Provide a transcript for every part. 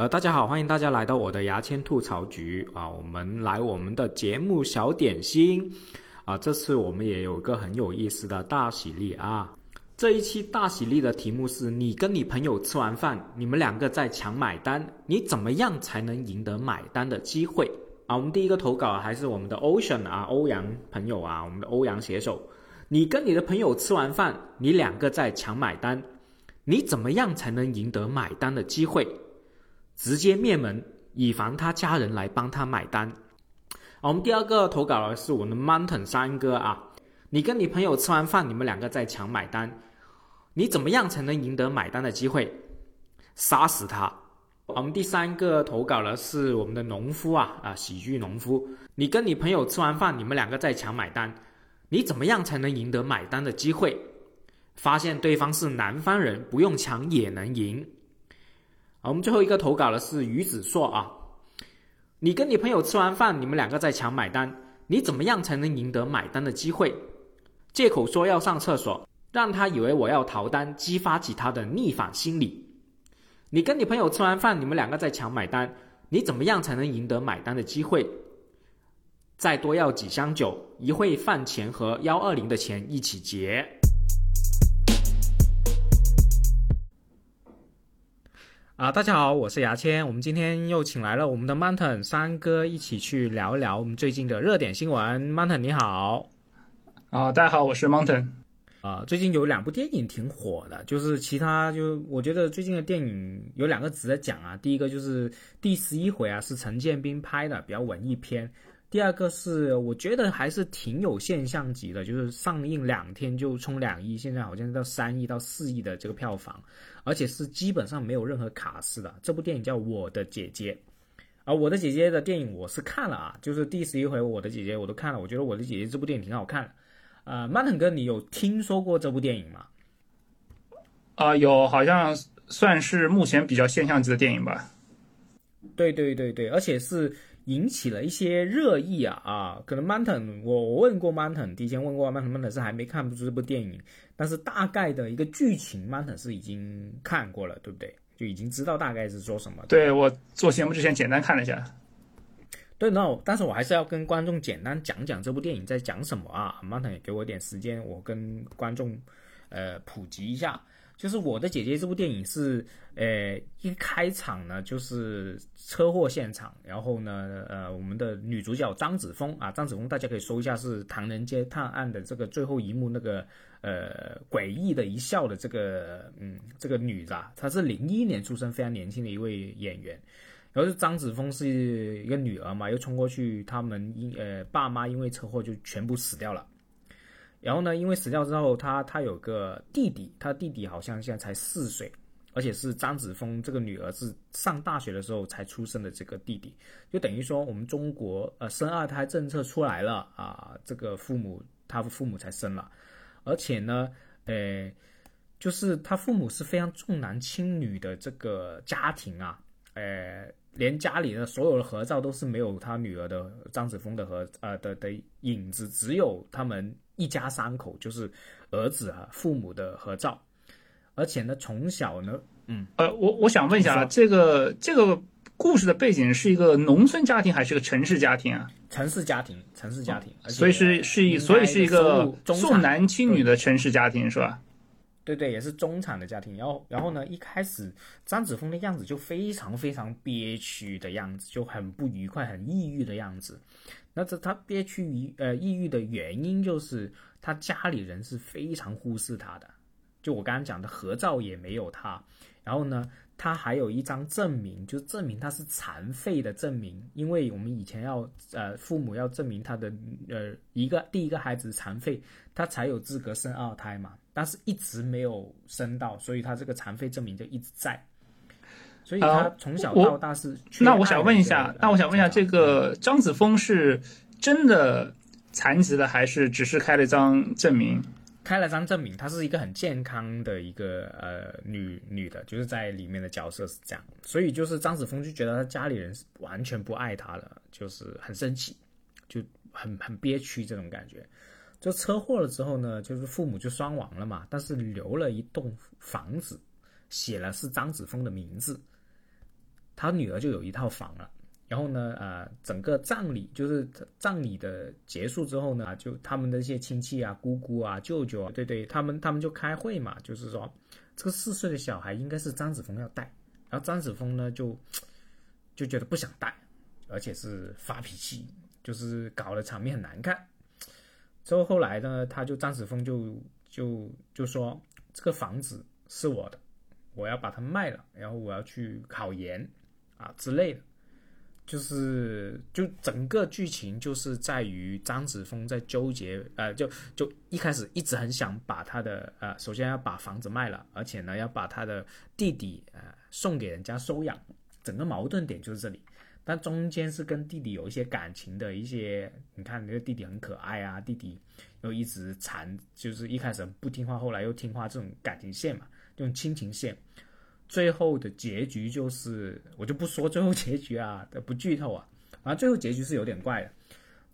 呃，大家好，欢迎大家来到我的牙签吐槽局啊！我们来我们的节目小点心啊！这次我们也有一个很有意思的大喜力啊！这一期大喜力的题目是你跟你朋友吃完饭，你们两个在抢买单，你怎么样才能赢得买单的机会啊？我们第一个投稿还是我们的 Ocean 啊，欧阳朋友啊，我们的欧阳写手，你跟你的朋友吃完饭，你两个在抢买单，你怎么样才能赢得买单的机会？直接灭门，以防他家人来帮他买单。好，我们第二个投稿的是我们的 Mountain 三哥啊，你跟你朋友吃完饭，你们两个在抢买单，你怎么样才能赢得买单的机会？杀死他。我们第三个投稿的是我们的农夫啊啊，喜剧农夫，你跟你朋友吃完饭，你们两个在抢买单，你怎么样才能赢得买单的机会？发现对方是南方人，不用抢也能赢。好，我们最后一个投稿的是于子硕啊，你跟你朋友吃完饭，你们两个在抢买单，你怎么样才能赢得买单的机会？借口说要上厕所，让他以为我要逃单，激发起他的逆反心理。你跟你朋友吃完饭，你们两个在抢买单，你怎么样才能赢得买单的机会？再多要几箱酒，一会饭钱和幺二零的钱一起结。啊，大家好，我是牙签。我们今天又请来了我们的 Mountain 三哥，一起去聊一聊我们最近的热点新闻。Mountain 你好，啊，大家好，我是 Mountain。啊，最近有两部电影挺火的，就是其他就我觉得最近的电影有两个值得讲啊。第一个就是第十一回啊，是陈建斌拍的，比较文艺片。第二个是我觉得还是挺有现象级的，就是上映两天就冲两亿，现在好像到三亿到四亿的这个票房，而且是基本上没有任何卡司的。这部电影叫《我的姐姐》，啊，《我的姐姐》的电影我是看了啊，就是第十一回《我的姐姐》我都看了，我觉得《我的姐姐》这部电影挺好看的。呃，曼腾哥，你有听说过这部电影吗？啊，有，好像算是目前比较现象级的电影吧。对对对对，而且是。引起了一些热议啊啊，可能 Mountain 我我问过 Mountain，提前问过 Mountain，Mountain 是还没看不出这部电影，但是大概的一个剧情 Mountain 是已经看过了，对不对？就已经知道大概是说什么。对我做节目之前简单看了一下。对，那但是我还是要跟观众简单讲讲这部电影在讲什么啊？Mountain 也给我点时间，我跟观众呃普及一下。就是我的姐姐这部电影是，呃，一开场呢就是车祸现场，然后呢，呃，我们的女主角张子枫啊，张子枫大家可以搜一下，是《唐人街探案》的这个最后一幕那个，呃，诡异的一笑的这个，嗯，这个女的，她是零一年出生，非常年轻的一位演员，然后是张子枫是一个女儿嘛，又冲过去，他们因呃爸妈因为车祸就全部死掉了。然后呢？因为死掉之后，他他有个弟弟，他弟弟好像现在才四岁，而且是张子枫这个女儿是上大学的时候才出生的这个弟弟，就等于说我们中国呃生二胎政策出来了啊，这个父母他父母才生了，而且呢，呃，就是他父母是非常重男轻女的这个家庭啊，呃，连家里的所有的合照都是没有他女儿的张子枫的合呃的的影子，只有他们。一家三口就是儿子啊，父母的合照，而且呢，从小呢，嗯，呃，我我想问一下，这个这个故事的背景是一个农村家庭还是个城市家庭啊？城市家庭，城市家庭，所以是是一，所以是一个重男轻女的城市家庭是吧？对对，也是中产的家庭。然后然后呢，一开始张子枫的样子就非常非常憋屈的样子，就很不愉快、很抑郁的样子。那这他憋屈于呃抑郁的原因就是他家里人是非常忽视他的，就我刚刚讲的合照也没有他，然后呢，他还有一张证明，就是证明他是残废的证明，因为我们以前要呃父母要证明他的呃一个第一个孩子残废，他才有资格生二胎嘛，但是一直没有生到，所以他这个残废证明就一直在。所以他从小到大是。那我想问一下，那我想问一下，这个张子枫是真的残疾的，还是只是开了一张证明？开了张证明，她是一个很健康的一个呃女女的，就是在里面的角色是这样。所以就是张子枫就觉得他家里人是完全不爱他了，就是很生气，就很很憋屈这种感觉。就车祸了之后呢，就是父母就双亡了嘛，但是留了一栋房子，写了是张子枫的名字。他女儿就有一套房了。然后呢，呃，整个葬礼就是葬礼的结束之后呢，就他们的一些亲戚啊、姑姑啊、舅舅啊，对对，他们他们就开会嘛，就是说这个四岁的小孩应该是张子枫要带，然后张子枫呢就就觉得不想带，而且是发脾气，就是搞得场面很难看。之后后来呢，他就张子枫就就就说这个房子是我的，我要把它卖了，然后我要去考研啊之类的。就是就整个剧情就是在于张子枫在纠结，呃，就就一开始一直很想把他的呃，首先要把房子卖了，而且呢要把他的弟弟呃送给人家收养，整个矛盾点就是这里。但中间是跟弟弟有一些感情的一些，你看那个弟弟很可爱啊，弟弟又一直缠，就是一开始不听话，后来又听话，这种感情线嘛，这种亲情线。最后的结局就是，我就不说最后结局啊，不剧透啊。反正最后结局是有点怪的。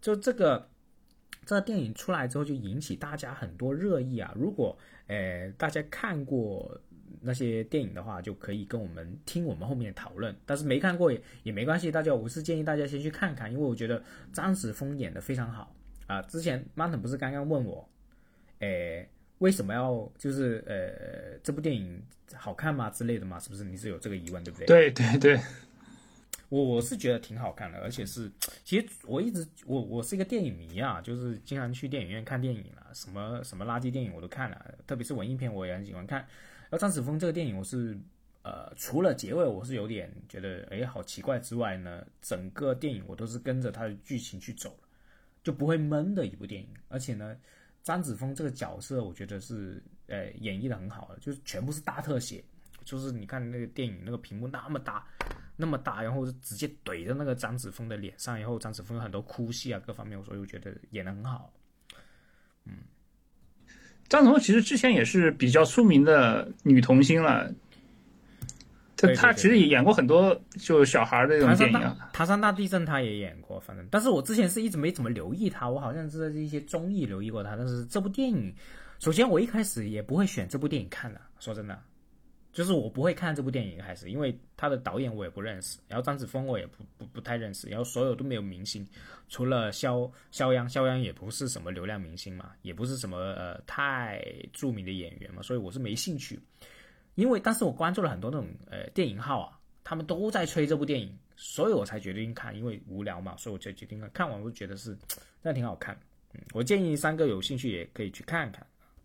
就这个，这个电影出来之后就引起大家很多热议啊。如果呃大家看过那些电影的话，就可以跟我们听我们后面讨论。但是没看过也也没关系，大家我是建议大家先去看看，因为我觉得张子枫演的非常好啊。之前 Martin 不是刚刚问我，诶。为什么要就是呃这部电影好看吗之类的嘛？是不是你是有这个疑问对不对？对对对，我我是觉得挺好看的，而且是其实我一直我我是一个电影迷啊，就是经常去电影院看电影了，什么什么垃圾电影我都看了，特别是文艺片我也很喜欢看。然后张子枫这个电影我是呃除了结尾我是有点觉得哎好奇怪之外呢，整个电影我都是跟着它的剧情去走了，就不会闷的一部电影，而且呢。张子枫这个角色，我觉得是呃演绎的很好的，就是全部是大特写，就是你看那个电影那个屏幕那么大，那么大，然后直接怼在那个张子枫的脸上，然后张子枫有很多哭戏啊，各方面，所以我觉得演的很好。嗯，张子枫其实之前也是比较出名的女童星了。他他其实也演过很多就小孩的那种电影，唐山大地震他也演过，反正但是我之前是一直没怎么留意他，我好像是在一些综艺留意过他，但是这部电影，首先我一开始也不会选这部电影看的，说真的，就是我不会看这部电影开始，因为他的导演我也不认识，然后张子枫我也不不不太认识，然后所有都没有明星，除了肖肖央，肖央也不是什么流量明星嘛，也不是什么呃太著名的演员嘛，所以我是没兴趣。因为当时我关注了很多那种呃电影号啊，他们都在吹这部电影，所以我才决定看。因为无聊嘛，所以我就决定看。看完我就觉得是 真的挺好看。嗯，我建议三哥有兴趣也可以去看看。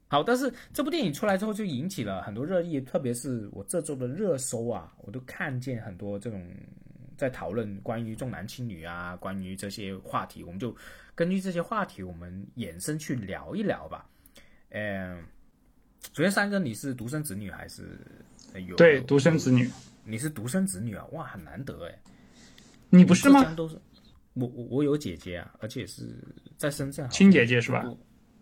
好，但是这部电影出来之后就引起了很多热议，特别是我这周的热搜啊，我都看见很多这种在讨论关于重男轻女啊，关于这些话题，我们就根据这些话题，我们衍生去聊一聊吧。嗯。首先，三哥，你是独生子女还是有？对，独生子女。你是独生子女啊？哇，很难得哎。你不是吗？都是。我我我有姐姐啊，而且是在深圳。亲姐姐是吧？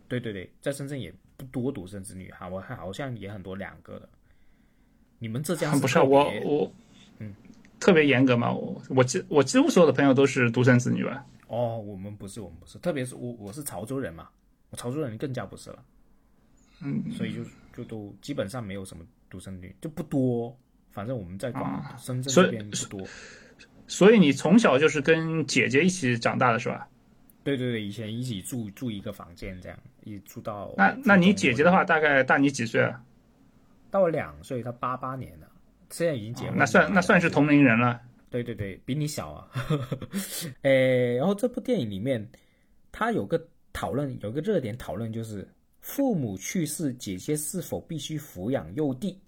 对对对，在深圳也不多独生子女哈，我看好像也很多两个的。你们浙江不是我我嗯，特别严格嘛？我我几我几乎所有的朋友都是独生子女吧？哦，我们不是，我们不是，特别是我我是潮州人嘛，我潮州人更加不是了。嗯，所以就就都基本上没有什么独生女，就不多。反正我们在广深圳这边不多。所以你从小就是跟姐姐一起长大的是吧？对对对，以前一起住住一个房间，这样一住到。那那你姐姐的话，大概大你几岁啊？大我两岁，她八八年的，现在已经结婚。那算那算是同龄人了。对对对，比你小啊。诶，然后这部电影里面，他有个讨论，有个热点讨论就是。父母去世，姐姐是否必须抚养幼弟？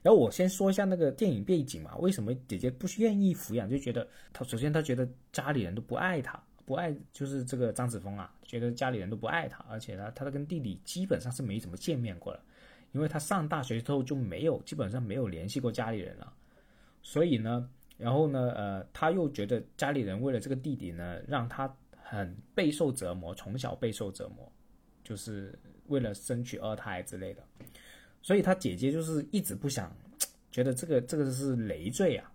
然后我先说一下那个电影背景嘛，为什么姐姐不愿意抚养？就觉得她首先她觉得家里人都不爱她，不爱就是这个张子枫啊，觉得家里人都不爱她，而且呢，她跟弟弟基本上是没怎么见面过了，因为她上大学之后就没有基本上没有联系过家里人了，所以呢，然后呢，呃，她又觉得家里人为了这个弟弟呢，让她很备受折磨，从小备受折磨，就是。为了生取二胎之类的，所以他姐姐就是一直不想，觉得这个这个是累赘啊，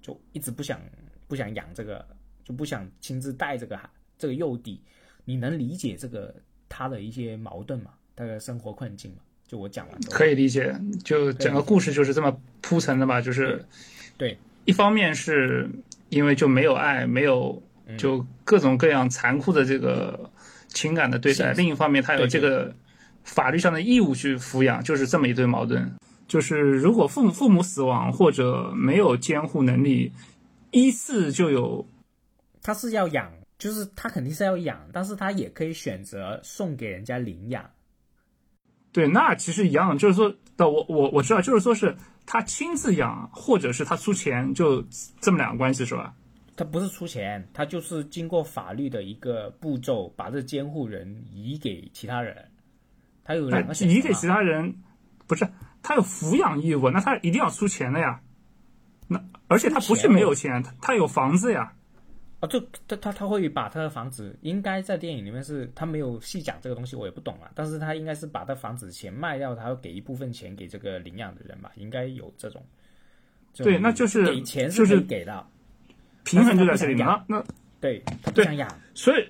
就一直不想不想养这个，就不想亲自带这个孩这个幼弟。你能理解这个他的一些矛盾吗？他的生活困境吗？就我讲完可以理解，就整个故事就是这么铺陈的嘛，就是对。一方面是因为就没有爱，没有就各种各样残酷的这个情感的对待；另一方面，他有这个法律上的义务去抚养，就是这么一对矛盾。就是如果父母父母死亡或者没有监护能力，依次就有，他是要养，就是他肯定是要养，但是他也可以选择送给人家领养。对，那其实一样，就是说的，我我我知道，就是说是他亲自养，或者是他出钱，就这么两个关系是吧？他不是出钱，他就是经过法律的一个步骤，把这监护人移给其他人。他有两个选择。移给其他人，不是。他有抚养义务，那他一定要出钱的呀。那而且他不是没有钱，他他有房子呀。啊，就他他他会把他的房子，应该在电影里面是他没有细讲这个东西，我也不懂啊。但是他应该是把他房子钱卖掉，他要给一部分钱给这个领养的人吧，应该有这种。对，那就是给钱是可以给的，平衡就在这里嘛。那对他不想养，所以。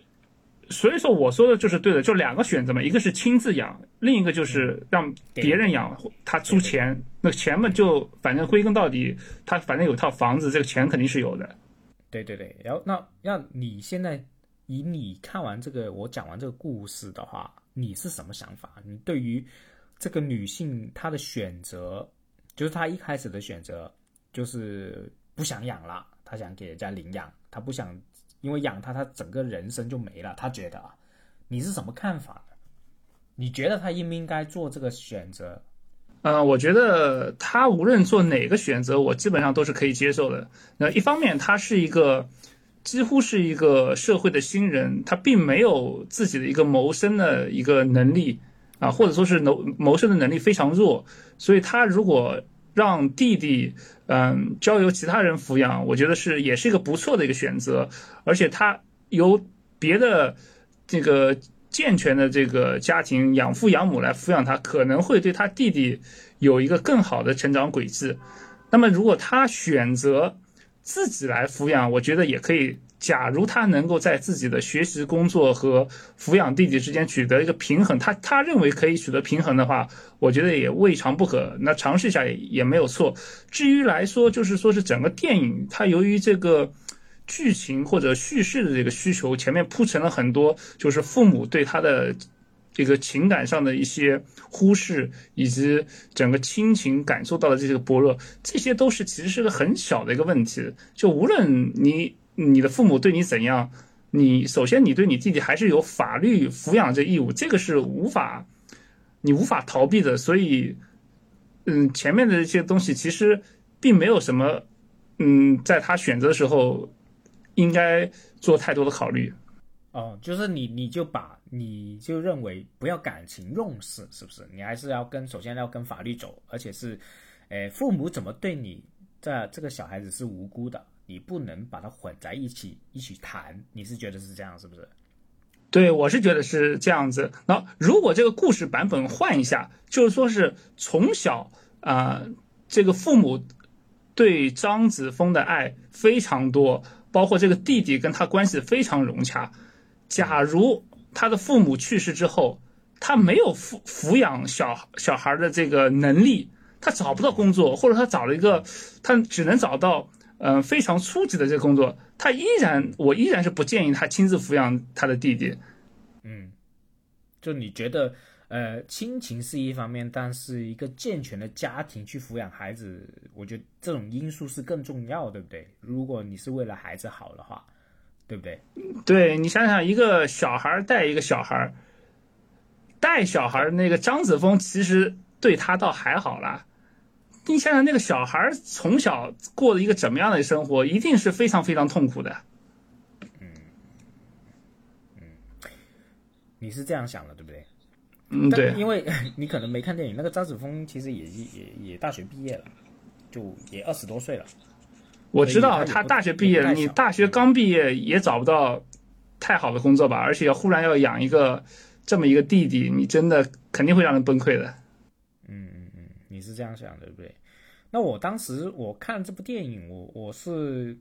所以说我说的就是对的，就两个选择嘛，一个是亲自养，另一个就是让别人养，他出钱，那钱嘛就反正归根到底，他反正有套房子，这个钱肯定是有的。对对对，然后那那你现在以你看完这个我讲完这个故事的话，你是什么想法？你对于这个女性她的选择，就是她一开始的选择就是不想养了，他想给人家领养，他不想。因为养他，他整个人生就没了。他觉得啊，你是什么看法你觉得他应不应该做这个选择？嗯，我觉得他无论做哪个选择，我基本上都是可以接受的。那一方面，他是一个几乎是一个社会的新人，他并没有自己的一个谋生的一个能力啊，或者说是谋谋生的能力非常弱，所以他如果。让弟弟，嗯，交由其他人抚养，我觉得是也是一个不错的一个选择。而且他由别的这个健全的这个家庭养父养母来抚养他，可能会对他弟弟有一个更好的成长轨迹。那么如果他选择自己来抚养，我觉得也可以。假如他能够在自己的学习、工作和抚养弟弟之间取得一个平衡，他他认为可以取得平衡的话，我觉得也未尝不可。那尝试一下也也没有错。至于来说，就是说是整个电影，它由于这个剧情或者叙事的这个需求，前面铺陈了很多，就是父母对他的这个情感上的一些忽视，以及整个亲情感受到的这些薄弱，这些都是其实是个很小的一个问题。就无论你。你的父母对你怎样？你首先，你对你弟弟还是有法律抚养这义务，这个是无法，你无法逃避的。所以，嗯，前面的一些东西其实并没有什么，嗯，在他选择的时候应该做太多的考虑。哦，就是你，你就把你就认为不要感情用事，是不是？你还是要跟首先要跟法律走，而且是，诶，父母怎么对你，这这个小孩子是无辜的。你不能把它混在一起一起谈，你是觉得是这样是不是？对，我是觉得是这样子。那如果这个故事版本换一下，就是说是从小啊，这个父母对张子枫的爱非常多，包括这个弟弟跟他关系非常融洽。假如他的父母去世之后，他没有抚抚养小小孩的这个能力，他找不到工作，或者他找了一个，他只能找到。嗯，非常初级的这个工作，他依然，我依然是不建议他亲自抚养他的弟弟。嗯，就你觉得，呃，亲情是一方面，但是一个健全的家庭去抚养孩子，我觉得这种因素是更重要，对不对？如果你是为了孩子好的话，对不对？对你想想，一个小孩带一个小孩，带小孩那个张子枫，其实对他倒还好啦。你想想，那个小孩从小过了一个怎么样的生活，一定是非常非常痛苦的。嗯嗯，你是这样想的，对不对？嗯，对。因为 你可能没看电影，那个张子枫其实也也也大学毕业了，就也二十多岁了。我知道他大学毕业了，你大学刚毕业也找不到太好的工作吧？而且忽然要养一个这么一个弟弟，你真的肯定会让人崩溃的。你是这样想，对不对？那我当时我看这部电影，我我是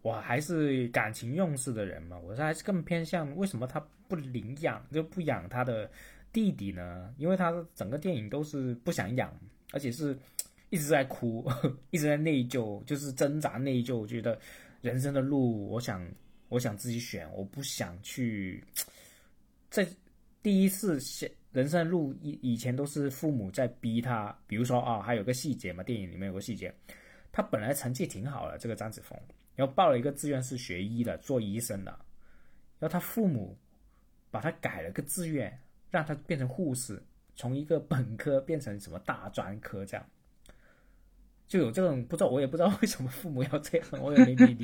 我还是感情用事的人嘛，我是还是更偏向为什么他不领养就不养他的弟弟呢？因为他整个电影都是不想养，而且是一直在哭，一直在内疚，就是挣扎内疚，觉得人生的路，我想，我想自己选，我不想去。在第一次选人生路以以前都是父母在逼他，比如说啊，还有个细节嘛，电影里面有个细节，他本来成绩挺好的，这个张子枫，然后报了一个志愿是学医的，做医生的，然后他父母把他改了个志愿，让他变成护士。从一个本科变成什么大专科这样，就有这种不知道，我也不知道为什么父母要这样，我也没理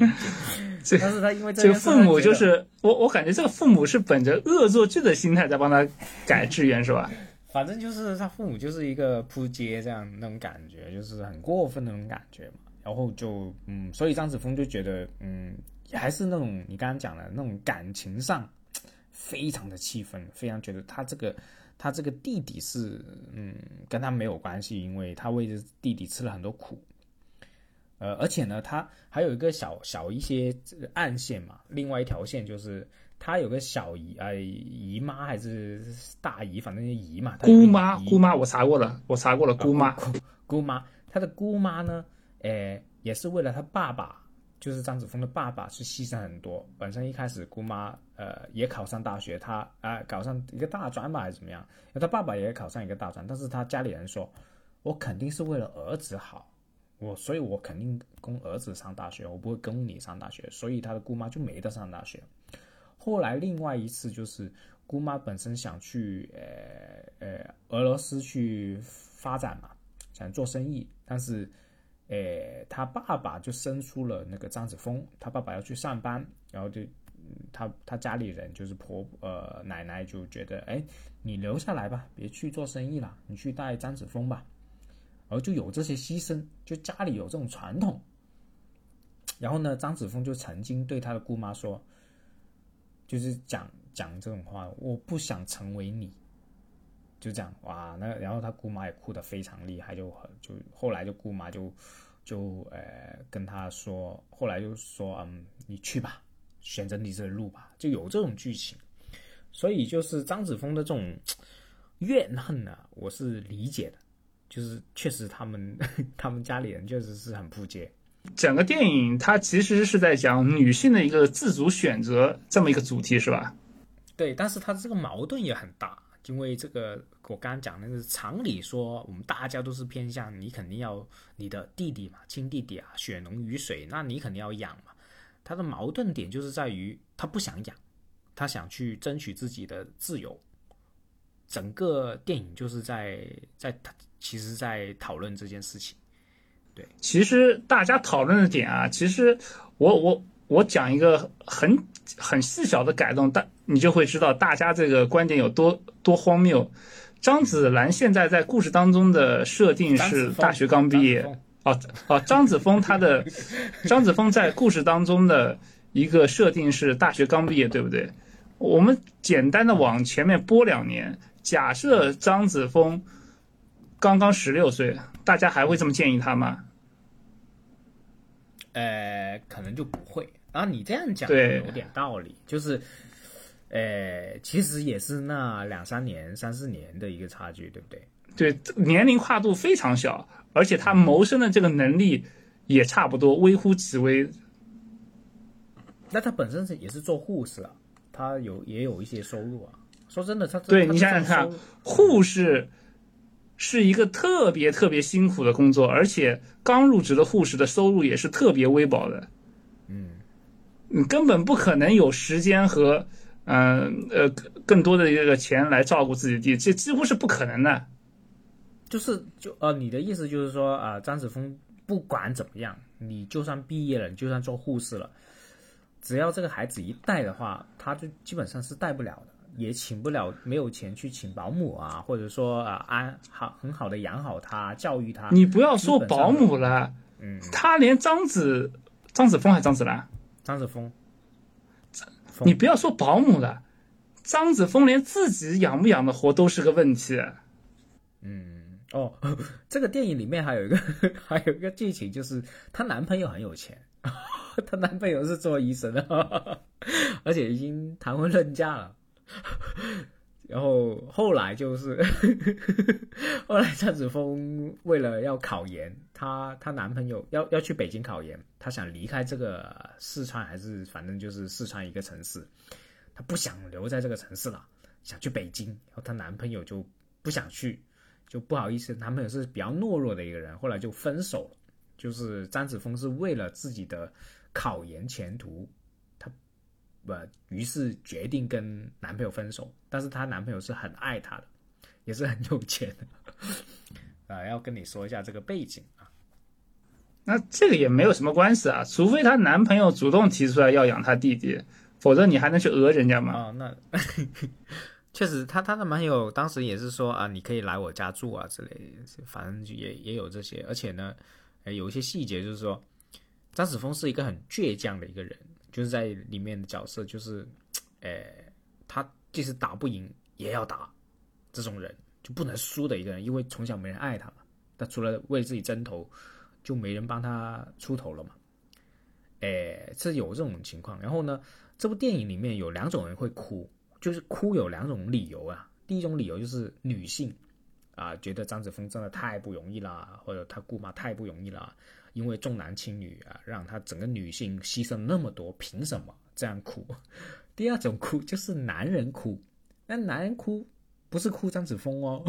解。但是他因为这个父母就是我，我感觉这个父母是本着恶作剧的心态在帮他改志愿，是吧？反正就是他父母就是一个扑街这样那种感觉，就是很过分那种感觉嘛。然后就嗯，所以张子枫就觉得嗯，还是那种你刚刚讲的那种感情上非常的气愤，非常觉得他这个。他这个弟弟是，嗯，跟他没有关系，因为他为弟弟吃了很多苦，呃，而且呢，他还有一个小小一些暗线嘛。另外一条线就是他有个小姨，呃，姨妈还是大姨，反正就姨嘛。姑妈，姑妈，我查过了，我查过了，姑妈，姑妈，他的姑妈呢，诶，也是为了他爸爸。就是张子枫的爸爸是牺牲很多，本身一开始姑妈呃也考上大学，他啊考上一个大专吧还是怎么样，他爸爸也考上一个大专，但是他家里人说，我肯定是为了儿子好，我所以我肯定供儿子上大学，我不会供你上大学，所以他的姑妈就没得上大学。后来另外一次就是姑妈本身想去呃呃俄罗斯去发展嘛，想做生意，但是。诶，他爸爸就生出了那个张子枫，他爸爸要去上班，然后就，他他家里人就是婆呃奶奶就觉得，哎，你留下来吧，别去做生意了，你去带张子枫吧，然后就有这些牺牲，就家里有这种传统。然后呢，张子枫就曾经对他的姑妈说，就是讲讲这种话，我不想成为你。就这样哇，那然后他姑妈也哭得非常厉害，就很就后来就姑妈就就呃跟他说，后来就说嗯，你去吧，选择你这路吧，就有这种剧情。所以就是张子枫的这种怨恨呢，我是理解的，就是确实他们 他们家里人确实是很不接。整个电影它其实是在讲女性的一个自主选择这么一个主题，是吧？对，但是他这个矛盾也很大。因为这个，我刚刚讲的是常理说，我们大家都是偏向你，肯定要你的弟弟嘛，亲弟弟啊，血浓于水，那你肯定要养嘛。他的矛盾点就是在于他不想养，他想去争取自己的自由。整个电影就是在在其实，在讨论这件事情。对，其实大家讨论的点啊，其实我我我讲一个很很细小的改动，但你就会知道大家这个观点有多。多荒谬！张子兰现在在故事当中的设定是大学刚毕业。哦哦，张子枫他的 张子枫在故事当中的一个设定是大学刚毕业，对不对？我们简单的往前面拨两年，假设张子枫刚刚十六岁，大家还会这么建议他吗？呃，可能就不会。然后你这样讲对，有点道理，就是。呃，其实也是那两三年、三四年的一个差距，对不对？对，年龄跨度非常小，而且他谋生的这个能力也差不多，微乎其微。那他本身是也是做护士啊，他有也有一些收入啊。说真的，他对你想想看，护士是一个特别特别辛苦的工作，而且刚入职的护士的收入也是特别微薄的。嗯，你根本不可能有时间和。嗯呃，更多的一个钱来照顾自己的弟，这几乎是不可能的。就是就呃，你的意思就是说啊，张子枫不管怎么样，你就算毕业了，你就算做护士了，只要这个孩子一带的话，他就基本上是带不了的，也请不了，没有钱去请保姆啊，或者说啊安好很好的养好他，教育他。你不要说保姆了，嗯，他连张子张子枫还是张子兰，张子枫。你不要说保姆了，张子枫连自己养不养的活都是个问题。嗯，哦，这个电影里面还有一个 还有一个剧情，就是她男朋友很有钱，她男朋友是做医生的，而且已经谈婚论嫁了。然后后来就是 后来张子枫为了要考研，她她男朋友要要去北京考研，她想离开这个四川，还是反正就是四川一个城市，她不想留在这个城市了，想去北京。然后她男朋友就不想去，就不好意思，男朋友是比较懦弱的一个人，后来就分手了。就是张子枫是为了自己的考研前途。不，于是决定跟男朋友分手，但是她男朋友是很爱她的，也是很有钱的，啊，要跟你说一下这个背景啊。那这个也没有什么关系啊，除非她男朋友主动提出来要养她弟弟，否则你还能去讹人家吗？啊，那 确实，她她的男朋友当时也是说啊，你可以来我家住啊之类的，反正也也有这些，而且呢，有一些细节就是说，张子枫是一个很倔强的一个人。就是在里面的角色，就是，呃，他即使打不赢也要打，这种人就不能输的一个人，因为从小没人爱他嘛，他除了为自己争头，就没人帮他出头了嘛，哎，这有这种情况。然后呢，这部电影里面有两种人会哭，就是哭有两种理由啊。第一种理由就是女性啊，觉得张子枫真的太不容易了，或者他姑妈太不容易了。因为重男轻女啊，让他整个女性牺牲那么多，凭什么这样哭？第二种哭就是男人哭，那男人哭不是哭张子枫哦，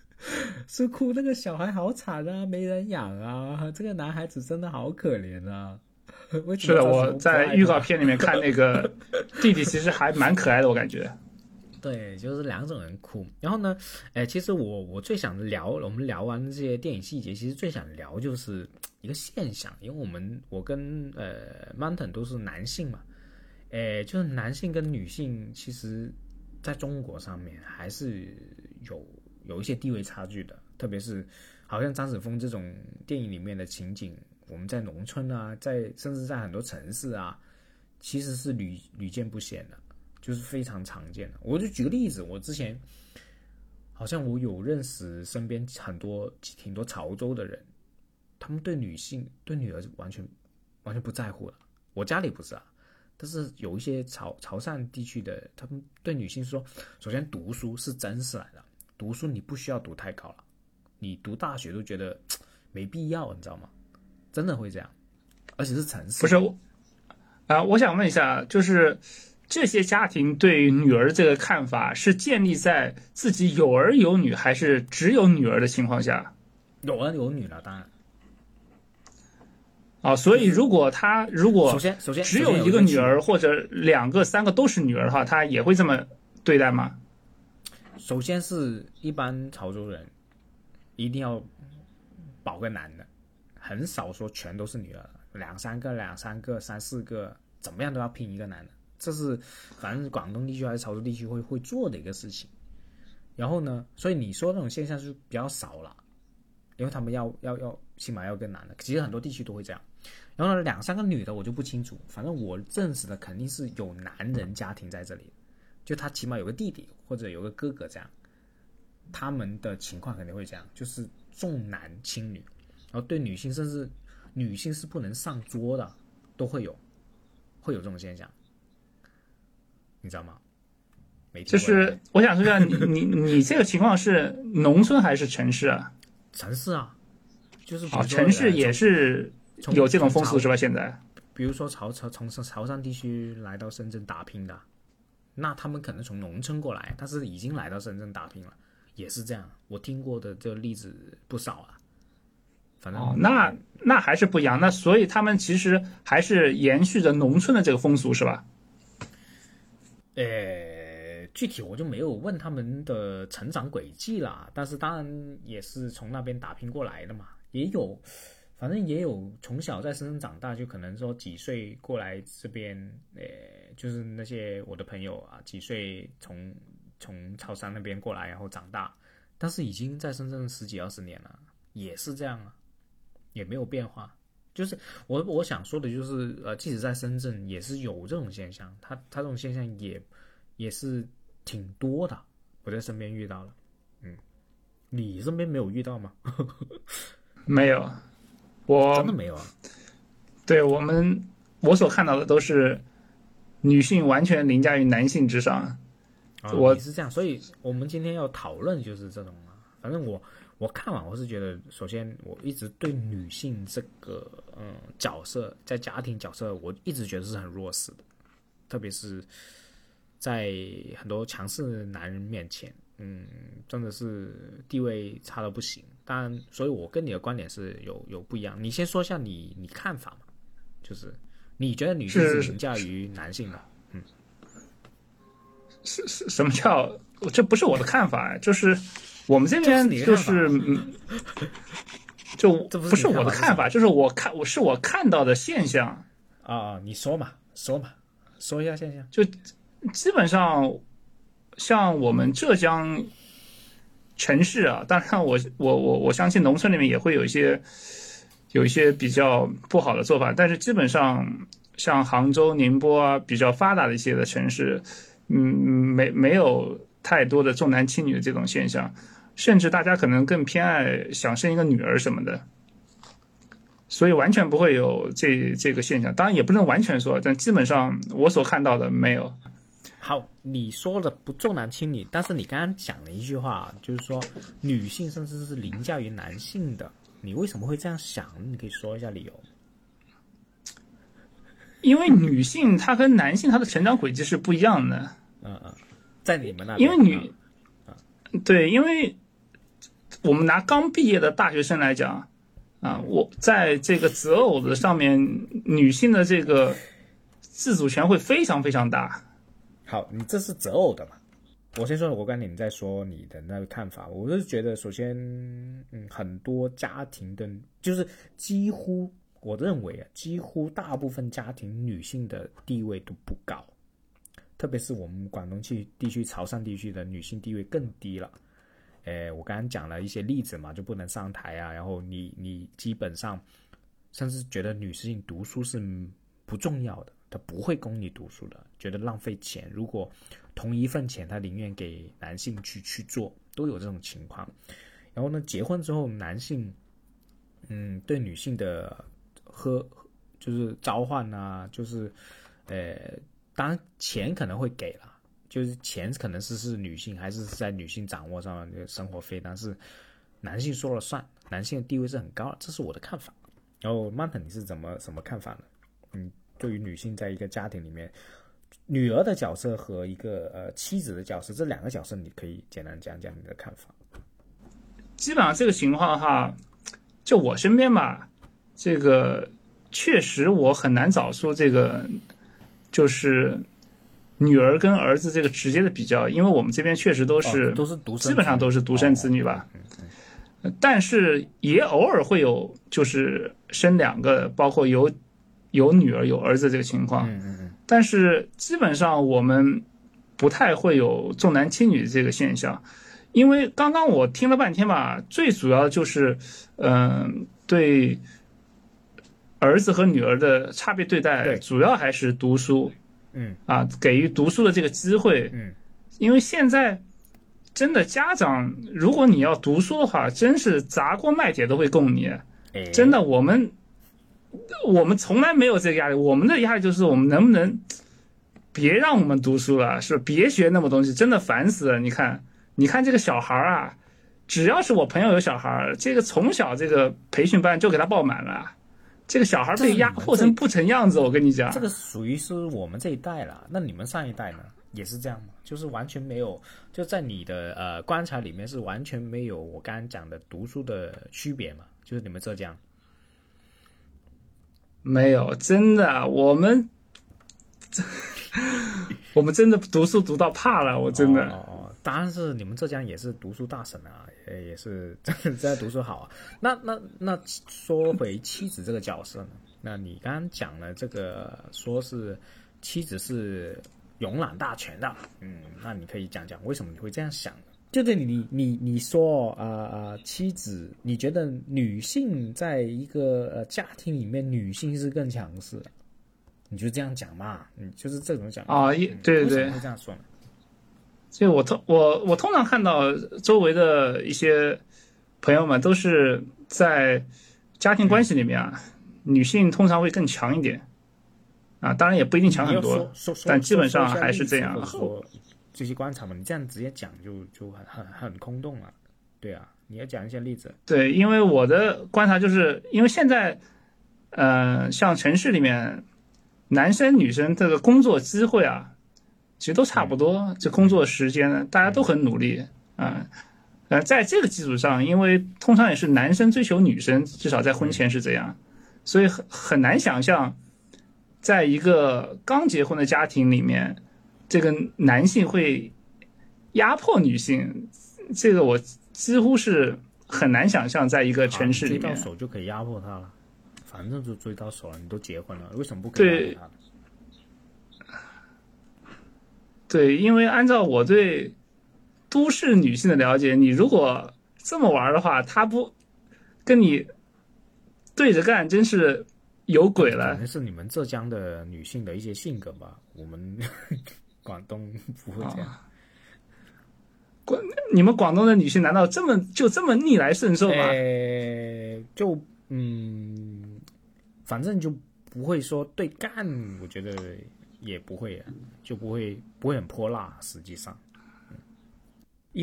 是哭那个小孩好惨啊，没人养啊，这个男孩子真的好可怜啊。是的，我在预告片里面看那个弟弟，其实还蛮可爱的，我感觉。对，就是两种人哭。然后呢，哎，其实我我最想聊，我们聊完这些电影细节，其实最想聊就是一个现象，因为我们我跟呃 Mountain 都是男性嘛，哎，就是男性跟女性，其实在中国上面还是有有一些地位差距的，特别是好像张子枫这种电影里面的情景，我们在农村啊，在甚至在很多城市啊，其实是屡屡见不鲜的。就是非常常见的，我就举个例子，我之前好像我有认识身边很多挺多潮州的人，他们对女性对女儿完全完全不在乎了。我家里不是啊，但是有一些潮潮汕地区的，他们对女性说，首先读书是真实来的，读书你不需要读太高了，你读大学都觉得没必要，你知道吗？真的会这样，而且是城市。不是我啊，我想问一下，就是。这些家庭对女儿这个看法是建立在自己有儿有女，还是只有女儿的情况下？有儿有女了，当然。哦，所以如果他如果首先首先只有一个女儿或者两个三个都是女儿的话，他也会这么对待吗？首先是一般潮州人一定要保个男的，很少说全都是女儿，两三个两三个三四个怎么样都要拼一个男的。这是反正广东地区还是潮州地区会会做的一个事情，然后呢，所以你说那种现象就比较少了，因为他们要要要起码要个男的，其实很多地区都会这样。然后呢，两三个女的我就不清楚，反正我认识的肯定是有男人家庭在这里，就他起码有个弟弟或者有个哥哥这样，他们的情况肯定会这样，就是重男轻女，然后对女性甚至女性是不能上桌的，都会有，会有这种现象。你知道吗？就是我想说一下，你 你你这个情况是农村还是城市啊？城市啊，就是啊，城市也是有这种风俗是吧？现在，比如说潮潮从潮汕地区来到深圳打拼的，那他们可能从农村过来，但是已经来到深圳打拼了，也是这样。我听过的这个例子不少啊。反正哦，那那还是不一样。那所以他们其实还是延续着农村的这个风俗是吧？呃，具体我就没有问他们的成长轨迹了，但是当然也是从那边打拼过来的嘛，也有，反正也有从小在深圳长大，就可能说几岁过来这边，呃，就是那些我的朋友啊，几岁从从潮汕那边过来然后长大，但是已经在深圳十几二十年了，也是这样啊，也没有变化。就是我我想说的，就是呃，即使在深圳也是有这种现象，他他这种现象也也是挺多的，我在身边遇到了，嗯，你身边没有遇到吗？没有，我真的没有啊。对我们我所看到的都是女性完全凌驾于男性之上，啊我是这样，所以我们今天要讨论就是这种啊。反正我我看完，我是觉得，首先我一直对女性这个嗯角色在家庭角色，我一直觉得是很弱势的，特别是在很多强势男人面前，嗯，真的是地位差的不行。当然，所以我跟你的观点是有有不一样。你先说一下你你看法嘛，就是你觉得女性是是凌驾于男性的？嗯是是什么叫？这不是我的看法，就是我们这边就是就这不是我的看法，就是我看我是我看到的现象。啊，你说嘛，说嘛，说一下现象。就基本上，像我们浙江城市啊，当然我我我我相信农村里面也会有一些有一些比较不好的做法，但是基本上像杭州、宁波啊比较发达的一些的城市，嗯，没没有太多的重男轻女的这种现象，甚至大家可能更偏爱想生一个女儿什么的。所以完全不会有这这个现象，当然也不能完全说，但基本上我所看到的没有。好，你说的不重男轻女，但是你刚刚讲了一句话，就是说女性甚至是凌驾于男性的，你为什么会这样想？你可以说一下理由。因为女性她跟男性她的成长轨迹是不一样的，嗯嗯，在你们那边，因为女，对，因为我们拿刚毕业的大学生来讲，啊，我在这个择偶的上面，女性的这个自主权会非常非常大。好，你这是择偶的嘛？我先说我观点，你再说你的那个看法。我是觉得，首先，嗯，很多家庭的，就是几乎，我认为啊，几乎大部分家庭女性的地位都不高，特别是我们广东区地区、潮汕地区的女性地位更低了。诶，我刚刚讲了一些例子嘛，就不能上台啊，然后你你基本上甚至觉得女性读书是不重要的，不会供你读书的，觉得浪费钱。如果同一份钱，他宁愿给男性去去做，都有这种情况。然后呢，结婚之后，男性嗯对女性的喝就是召唤啊，就是呃，当然钱可能会给了。就是钱可能是是女性，还是在女性掌握上的生活费，但是男性说了算，男性的地位是很高，这是我的看法。然后曼特你是怎么什么看法呢？嗯，对于女性在一个家庭里面，女儿的角色和一个呃妻子的角色，这两个角色你可以简单讲讲你的看法。基本上这个情况哈，就我身边吧，这个确实我很难找出这个就是。女儿跟儿子这个直接的比较，因为我们这边确实都是、哦、都是独生，基本上都是独生子女吧。哦、但是也偶尔会有就是生两个，包括有有女儿有儿子这个情况。嗯嗯嗯。但是基本上我们不太会有重男轻女这个现象，因为刚刚我听了半天吧，最主要就是嗯、呃、对儿子和女儿的差别对待，主要还是读书。嗯啊，给予读书的这个机会，嗯，因为现在真的家长，如果你要读书的话，真是砸锅卖铁都会供你。真的，我们我们从来没有这个压力，我们的压力就是我们能不能 别让我们读书了，是别学那么东西，真的烦死了。你看，你看这个小孩啊，只要是我朋友有小孩，这个从小这个培训班就给他报满了。这个小孩被压迫成不成样子，我跟你讲，这个属于是我们这一代了。那你们上一代呢，也是这样吗？就是完全没有，就在你的呃观察里面是完全没有我刚刚讲的读书的区别嘛？就是你们浙江没有，真的，我们 我们真的读书读到怕了，我真的。哦哦，当然是你们浙江也是读书大省啊。呃，也是真在读书好啊。那那那说回妻子这个角色呢？那你刚刚讲了这个，说是妻子是勇揽大权的，嗯，那你可以讲讲为什么你会这样想？就对你你你说啊啊、呃，妻子，你觉得女性在一个呃家庭里面，女性是更强势的？你就这样讲嘛？嗯，就是这种讲啊，嗯、对对对，会这样说呢？就我通我我通常看到周围的一些朋友们都是在家庭关系里面啊，女性通常会更强一点啊，当然也不一定强很多，但基本上还是这样。这些观察嘛，你这样直接讲就就很很很空洞了。对啊，你要讲一些例子。对，因为我的观察就是因为现在，呃，像城市里面，男生女生这个工作机会啊，其实都差不多，这工作时间，大家都很努力啊。呃，在这个基础上，因为通常也是男生追求女生，至少在婚前是这样，所以很很难想象，在一个刚结婚的家庭里面，这个男性会压迫女性，这个我几乎是很难想象，在一个城市里面追到。手就可以压迫她了，反正就追到手了，你都结婚了，为什么不可以对压迫他？对，因为按照我对都市女性的了解，你如果这么玩的话，她不跟你对着干，真是有鬼了可了。能是你们浙江的女性的一些性格吧，我们广东不会这样。啊你们广东的女性难道这么就这么逆来顺受吗？呃，就嗯，反正就不会说对干，我觉得也不会，就不会不会很泼辣，实际上。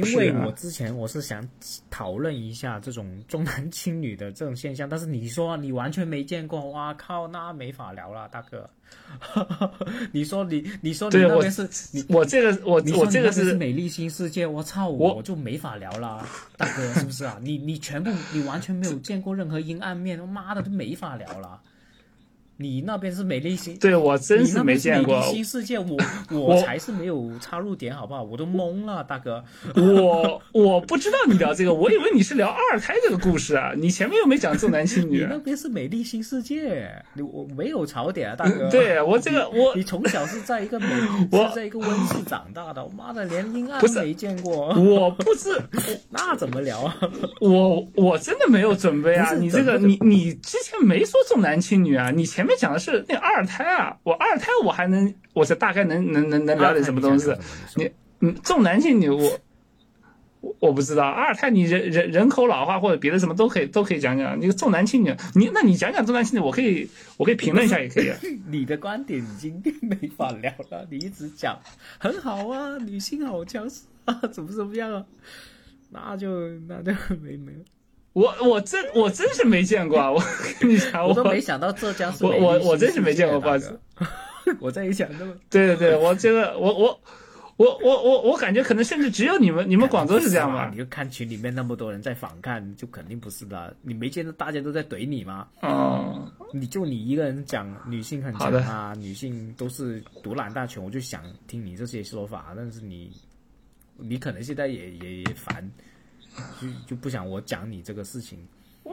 嗯因为我之前我是想讨论一下这种重男轻女的这种现象，但是你说你完全没见过，哇靠，那没法聊了，大哥。你说你你说你那边是你我这个我你说我这个是美丽新世界，我操，我我就没法聊了，大哥，是不是啊？你你全部你完全没有见过任何阴暗面，妈的都没法聊了。你那边是美丽新，对我真是没见过美丽。新世界，我我我才是没有插入点，好不好？我都懵了，大哥。我我不知道你聊这个，我以为你是聊二胎这个故事啊。你前面又没讲重男轻女。你那边是美丽新世界，你我没有槽点啊，大哥。对我这个我你从小是在一个美，我是在一个温室长大的，我妈的连阴暗都没见过，我不是 那怎么聊啊？我我真的没有准备啊！你这个你你之前没说重男轻女啊，你前面讲的是那二胎啊，我二胎我还能，我才大概能能能能聊点什么东西。你嗯，重男轻女我我我不知道，二胎你人人人口老化或者别的什么都可以都可以讲讲。你重男轻女，你那你讲讲重男轻女，我可以我可以评论一下也可以啊。你的观点已经没法聊了，你一直讲很好啊，女性好强势啊，怎么怎么样啊？那就那就没没，我我真我真是没见过啊！我跟你讲，我都没想到浙江是我我我真是没见过不好意大哥 我在一想对对对，我这个我我我我我我感觉可能甚至只有你们你们广州是这样吧 你？就看群里面那么多人在反抗，就肯定不是的。你没见到大家都在怼你吗？哦，你就你一个人讲女性很强啊，女性都是独揽大权，我就想听你这些说法，但是你你可能现在也也也烦，就就不想我讲你这个事情。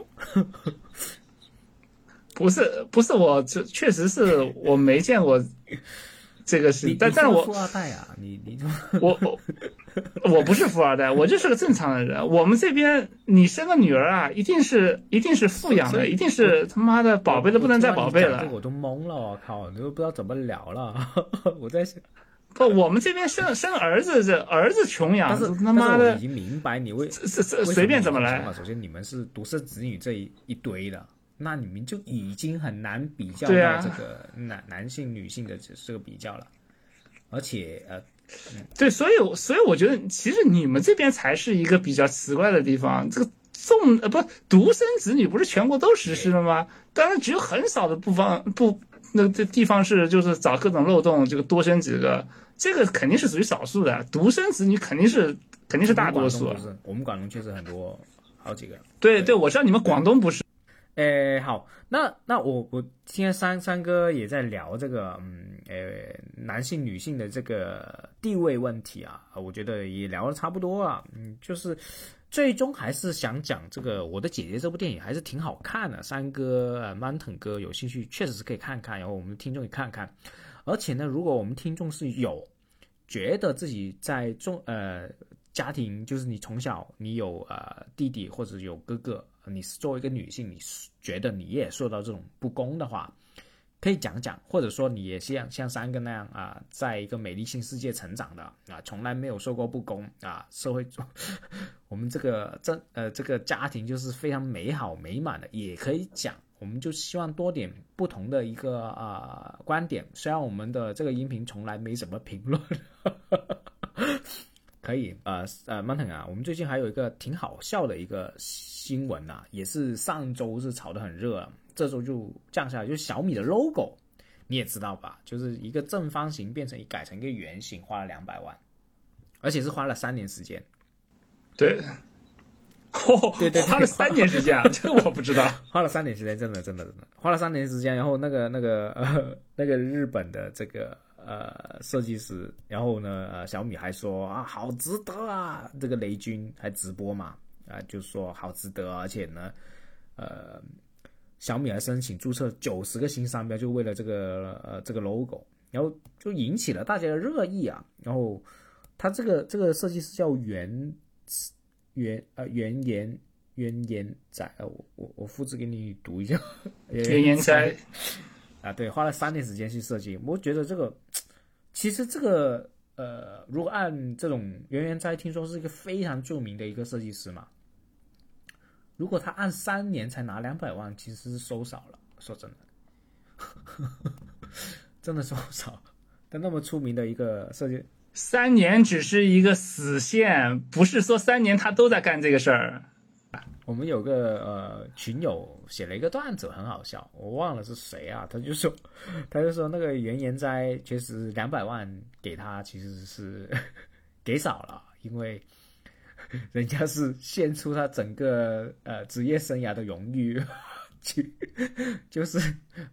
不是不是我这确实是我没见过这个事你，但但是我富二代啊，你你我我我不是富二代，我就是个正常的人。我们这边你生个女儿啊，一定是一定是富养的，一定是他妈的宝贝的不能再宝贝了。我都懵了，我靠，你都不知道怎么聊了。我在想，不，我们这边生生儿子这儿子穷养但是，他妈的但是我已经明白你为这这这随便怎么来。首先，你们是独生子女这一一堆的，那你们就已经很难比较到这个男、男性、女性的这这个比较了。而且呃，对，所以我所以我觉得，其实你们这边才是一个比较奇怪的地方。这个重呃不独生子女不是全国都实施了吗？当然只有很少的部分不那这地方是就是找各种漏洞，这个多生几个，这个肯定是属于少数的。独生子女肯定是肯定是大多数我们广东。不是，我们广东确实很多好几个。对对，我知道你们广东不是。诶，好，那那我我今天三三哥也在聊这个，嗯，呃，男性女性的这个地位问题啊，我觉得也聊的差不多了，嗯，就是最终还是想讲这个《我的姐姐》这部电影还是挺好看的，三哥、呃、Mountain 哥有兴趣确实是可以看看，然后我们听众也看看，而且呢，如果我们听众是有觉得自己在中呃家庭，就是你从小你有呃弟弟或者有哥哥，你是作为一个女性，你是觉得你也受到这种不公的话，可以讲讲，或者说你也像像三个那样啊，在一个美丽新世界成长的啊，从来没有受过不公啊，社会中 我们这个这呃这个家庭就是非常美好美满的，也可以讲。我们就希望多点不同的一个啊、观点，虽然我们的这个音频从来没怎么评论，可以，呃呃，Mountain 啊，我们最近还有一个挺好笑的一个新闻呐、也是上周是炒得很热，这时候就降下来，就是小米的 logo，你也知道吧？就是一个正方形变成改成一个圆形，花了两百万，而且是花了三年时间。对，哦，对对对花了三年时间啊，这我不知道。花了三年时间，真的真的真的花了三年时间。然后那个那个呃那个日本的这个呃设计师，然后呢呃小米还说啊好值得啊，这个雷军还直播嘛啊、就说好值得，而且呢呃小米还申请注册九十个新商标，就为了这个呃这个 logo，然后就引起了大家的热议啊。然后他这个这个设计师叫袁袁呃袁岩袁岩仔，呃我我我复制给你读一下，原研哉，啊，对，花了三年时间去设计。我觉得这个其实这个呃，如果按这种袁岩斋，听说是一个非常著名的一个设计师嘛。如果他按三年才拿两百万，其实是收少了。说真的，真的收少。他那么出名的一个设计，三年只是一个死线，不是说三年他都在干这个事儿。我们有个呃群友写了一个段子，很好笑，我忘了是谁啊，他就说，他就说那个袁岩斋其实两百万给他其实是 给少了，因为 人家是献出他整个呃职业生涯的荣誉，去就是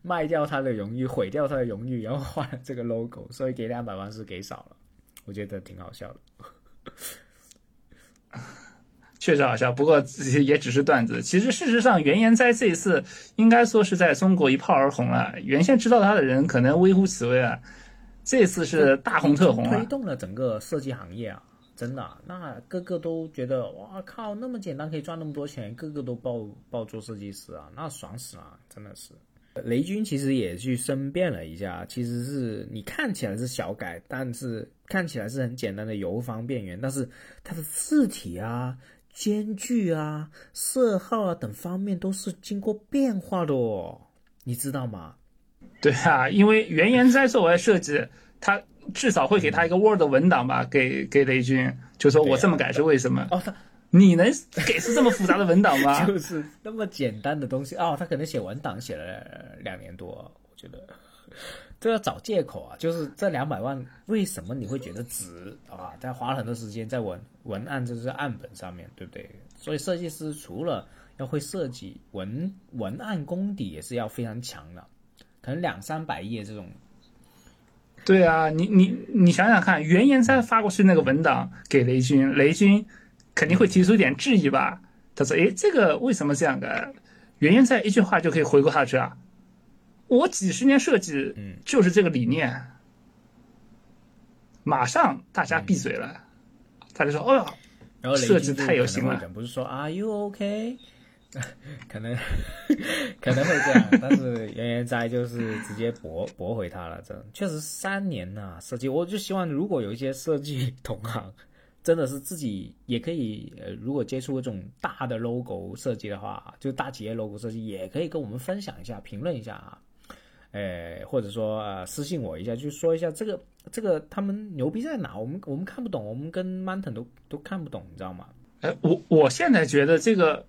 卖掉他的荣誉，毁掉他的荣誉，然后换了这个 logo，所以给两百万是给少了，我觉得挺好笑的。确实好笑，不过也只是段子。其实事实上，原研哉这一次应该说是在中国一炮而红了。原先知道他的人可能微乎其微啊，这次是大红特红推啊。动了整个设计行业啊，真的、那个个都觉得哇靠，那么简单可以赚那么多钱，个个都报报做设计师啊，那爽死了，真的是。雷军其实也去申辩了一下，其实是你看起来是小改，但是看起来是很简单的游方变圆，但是它的字体啊、间距啊、色号啊等方面都是经过变化的哦，你知道吗？对啊，因为原研哉作为设计，他至少会给他一个 Word 文档吧，给给雷军，就说我这么改是为什么？哦，他你能给出这么复杂的文档吗？就是那么简单的东西哦，他可能写文档写了呃两年多，我觉得这要找借口啊。就是这两百万，为什么你会觉得值啊？他花了很多时间在文文案就是案本上面，对不对？所以设计师除了要会设计文文案功底，也是要非常强的，可能两三百页这种。对啊，你你你想想看，袁研哉发过去那个文档给雷军，雷军肯定会提出一点质疑吧？他说：“诶，这个为什么这样改？”袁研哉一句话就可以回过他去啊！我几十年设计嗯就是这个理念，马上大家闭嘴了，他就说：“哦哟，然后设计太有型了忍不是说 “Are you OK？” 可能 可能会这样，但是圆圆在就是直接驳驳回他了。这确实三年呐、设计我就希望如果有一些设计 同行真的是自己也可以，呃，如果接触这种大的 logo 设计的话，就大企业 logo 设计，也可以跟我们分享一下、评论一下啊。呃，或者说呃私信我一下，就说一下这个这个他们牛逼在哪？我们我们看不懂，我们跟 Mountain 都都看不懂，你知道吗？哎，我我现在觉得这个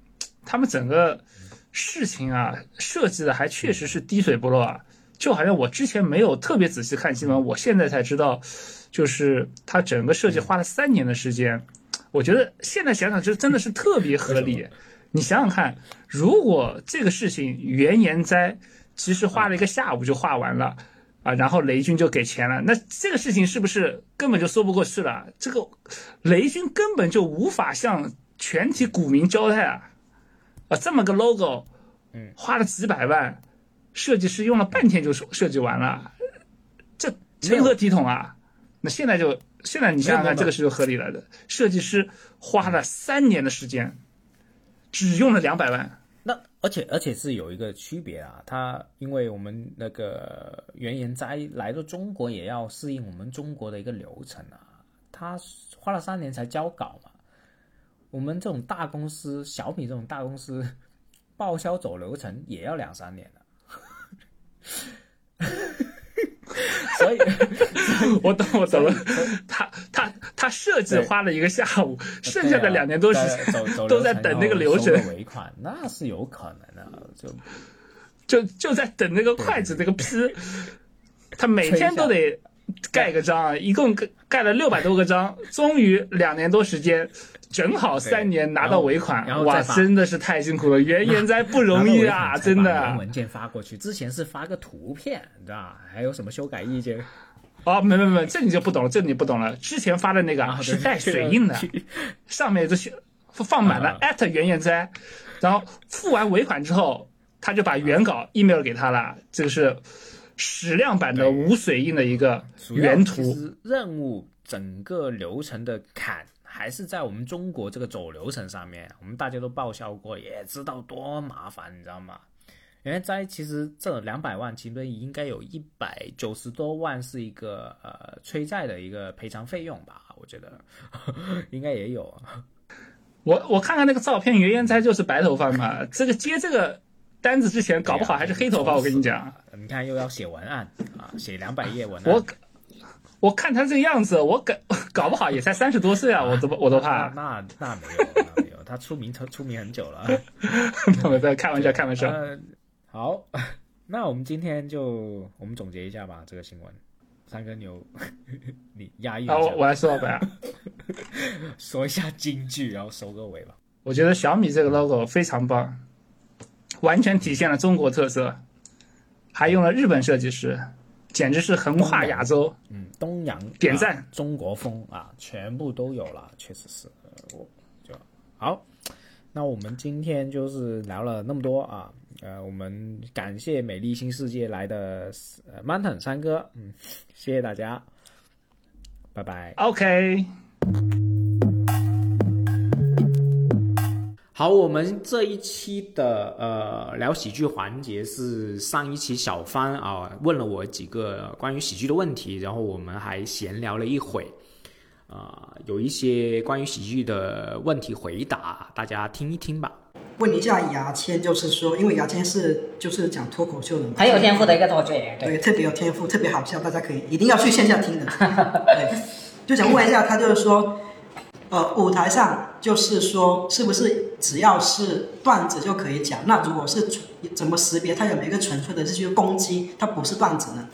他们整个事情啊设计的还确实是滴水不漏啊，就好像我之前没有特别仔细看新闻，我现在才知道，就是他整个设计花了三年的时间，我觉得现在想想就真的是特别合理。你想想看，如果这个事情原研哉其实花了一个下午就画完了。啊，然后雷军就给钱了，那这个事情是不是根本就说不过去了？这个雷军根本就无法向全体股民交代啊！啊，这么个 logo，嗯，花了几百万，设计师用了半天就设设计完了，这成何体统啊？那现在就现在你想想看，这个是就合理了的。设计师花了三年的时间，只用了两百万，那而且而且是有一个区别啊，他因为我们那个原研哉来到中国，也要适应我们中国的一个流程啊，他花了三年才交稿嘛。我们这种大公司，小米这种大公司，报销走流程也要两三年了。所以，我懂我懂了。他他他设计花了一个下午，剩下的两年多时间都在等那个流程。尾款那是有可能的，就就就在等那个筷子那个批，他每天都得盖个章，一共盖盖了六百多个章，终于两年多时间。正好三年拿到尾款，哇，真的是太辛苦了！原研哉不容易啊，真的。文件发过去之前是发个图片，你知道吧？还有什么修改意见？哦，没没没，这你就不懂了，这你不懂了。之前发的那个是带水印的，上面这些放满了艾特原研哉，然后付完尾款之后，他就把原稿 email 给他了，这个是矢量版的无水印的一个原图。任务整个流程的坎。还是在我们中国这个走流程上面，我们大家都报销过，也知道多麻烦，你知道吗？原来在其实这两百万其中应该有一百九十多万是一个呃催债的一个赔偿费用吧，我觉得 应该也有。我我看看那个照片，原研哉就是白头发嘛，这个接这个单子之前搞不好还是黑头发，我跟你讲。你看又要写文案啊，写两百页文案。我。我看他这个样子，我搞 搞不好也才三十多岁啊！我怎么我都怕。那那没有，那没有，他出名出出名很久了。我在开玩笑，开玩笑。好，那我们今天就我们总结一下吧，这个新闻。三哥牛，你压抑一下。我我来说吧，说一下京剧，然后收个尾吧。我觉得小米这个 logo 非常棒，完全体现了中国特色，还用了日本设计师。简直是横跨亚洲，嗯，东洋点赞，中国风啊，全部都有了，确实是，我就好。那我们今天就是聊了那么多啊，呃，我们感谢美丽新世界来的呃 Mountain 三哥，嗯，谢谢大家，拜拜，OK。好，我们这一期的呃聊喜剧环节是上一期小帆啊问了我几个关于喜剧的问题，然后我们还闲聊了一会，啊，有一些关于喜剧的问题回答，大家听一听吧。问一下牙签，就是说，因为牙签是就是讲脱口秀的嘛，很有天赋的一个脱口秀演员，对，特别有天赋，特别好笑，大家可以一定要去线下听的。对，就想问一下他，就是说。呃，舞台上就是说，是不是只要是段子就可以讲？那如果是怎么识别它有没有一个纯粹的这些攻击，它不是段子呢？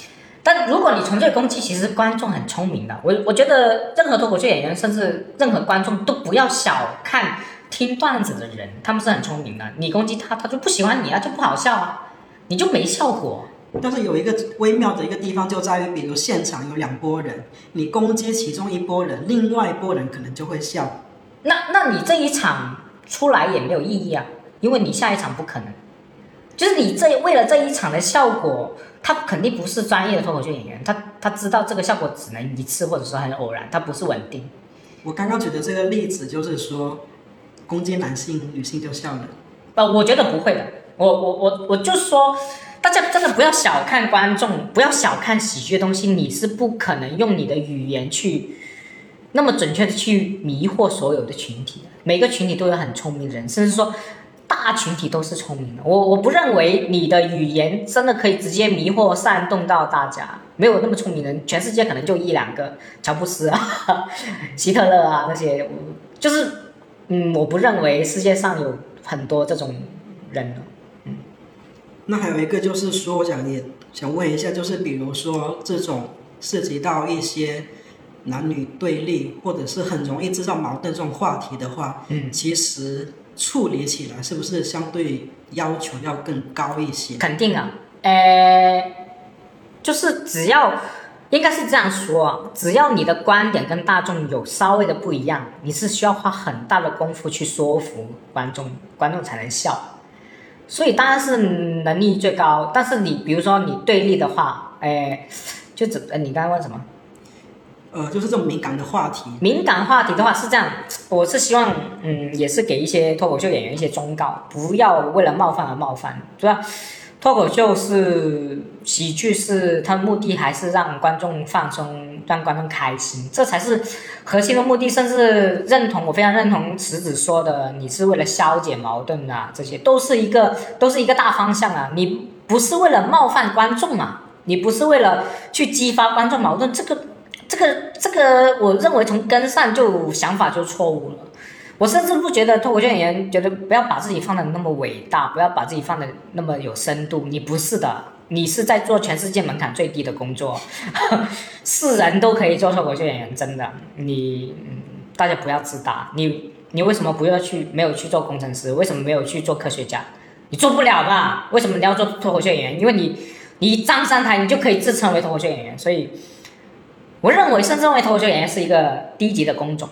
但如果你纯粹攻击，其实观众很聪明的。我我觉得任何脱口秀演员，甚至任何观众都不要小看听段子的人，他们是很聪明的。你攻击他，他就不喜欢你啊，就不好笑啊，你就没效果。但是有一个微妙的一个地方就在于，比如现场有两拨人，你攻击其中一拨人，另外一拨人可能就会笑。那那你这一场出来也没有意义啊，因为你下一场不可能。就是你这为了这一场的效果，他肯定不是专业的脱口秀演员，他他知道这个效果只能一次，或者说很偶然，他不是稳定。我刚刚举的这个例子就是说，攻击男性，女性就笑了。呃，我觉得不会的，我我我我就说。大家真的不要小看观众，不要小看喜剧的东西。你是不可能用你的语言去那么准确的去迷惑所有的群体的。每个群体都有很聪明的人，甚至说大群体都是聪明的。我我不认为你的语言真的可以直接迷惑煽动到大家。没有那么聪明的人，全世界可能就一两个，乔布斯啊、希特勒啊那些，就是嗯，我不认为世界上有很多这种人。嗯那还有一个就是说，我想也想问一下，就是比如说这种涉及到一些男女对立，或者是很容易制造矛盾这种话题的话，嗯，其实处理起来是不是相对要求要更高一些？肯定啊，呃，就是只要应该是这样说，只要你的观点跟大众有稍微的不一样，你是需要花很大的功夫去说服观众，观众才能笑。所以当然是能力最高，但是你比如说你对立的话，哎，就怎？你刚刚问什么？呃，就是这种敏感的话题。敏感话题的话是这样，我是希望，嗯，也是给一些脱口秀演员一些忠告，不要为了冒犯而冒犯，主要。脱口秀是喜剧，是它的目的还是让观众放松，让观众开心，这才是核心的目的。甚至认同，我非常认同池子说的，你是为了消解矛盾啊，这些都是一个，都是一个大方向啊。你不是为了冒犯观众嘛？你不是为了去激发观众矛盾，这个这个这个，我认为从根上就想法就错误了。我甚至不觉得脱口秀演员觉得不要把自己放的那么伟大，不要把自己放的那么有深度。你不是的，你是在做全世界门槛最低的工作，是人都可以做脱口秀演员，真的。你，大家不要自大。你你为什么不要去没有去做工程师？为什么没有去做科学家？你做不了吧？为什么你要做脱口秀演员？因为你你一站上台，你就可以自称为脱口秀演员。所以，我认为甚至认为脱口秀演员是一个低级的工种。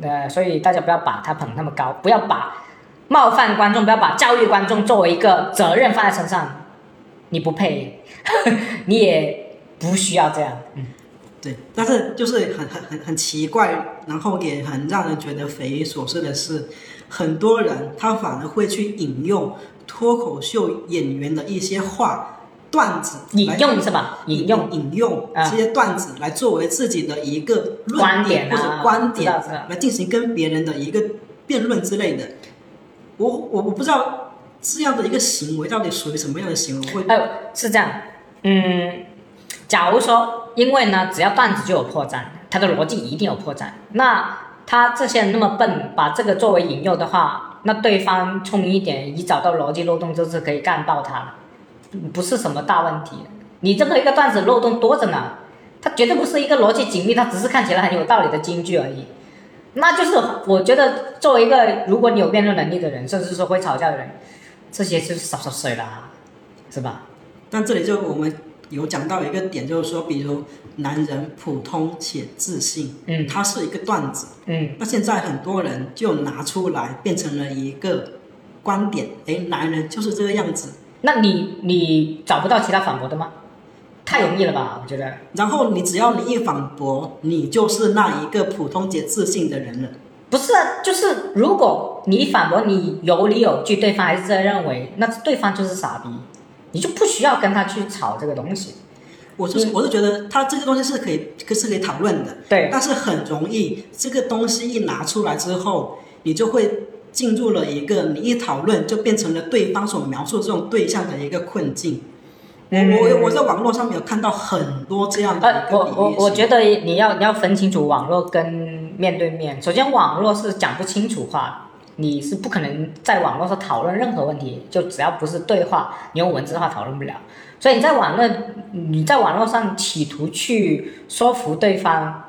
呃，所以大家不要把他捧那么高，不要把冒犯观众，不要把教育观众作为一个责任放在身上，你不配，你也不需要这样。嗯，对，但是就是很很很很奇怪，然后也很让人觉得匪夷所思的是，很多人他反而会去引用脱口秀演员的一些话。段子引用是吧？引用引用这些段子来作为自己的一个论点或者观点来进行跟别人的一个辩论之类的。我我我不知道这样的一个行为到底属于什么样的行为？会哦，是这样。嗯，假如说因为呢，只要段子就有破绽，他的逻辑一定有破绽。那他这些人那么笨，把这个作为引诱的话，那对方聪明一点，一找到逻辑漏洞就是可以干爆他了。不是什么大问题，你这个一个段子漏洞多着呢，它绝对不是一个逻辑紧密，它只是看起来很有道理的金句而已。那就是我觉得作为一个如果你有辩论能力的人，甚至说会吵架的人，这些就是少少水了，是吧？但这里就我们有讲到一个点，就是说，比如男人普通且自信，嗯，它是一个段子，嗯，那现在很多人就拿出来变成了一个观点，哎，男人就是这个样子。那你你找不到其他反驳的吗？太容易了吧，我觉得。然后你只要你一反驳，你就是那一个普通且自信的人了。不是啊，就是如果你反驳，你有理有据，对方还是这样认为，那对方就是傻逼，你就不需要跟他去吵这个东西。我是我是觉得他这个东西是可以是可以讨论的，对。但是很容易，这个东西一拿出来之后，你就会。进入了一个你一讨论就变成了对方所描述这种对象的一个困境。我我我在网络上面有看到很多这样的呃，我我我觉得你要你要分清楚网络跟面对面。首先，网络是讲不清楚话，你是不可能在网络上讨论任何问题，就只要不是对话，你用文字的话讨论不了。所以你在网络你在网络上企图去说服对方。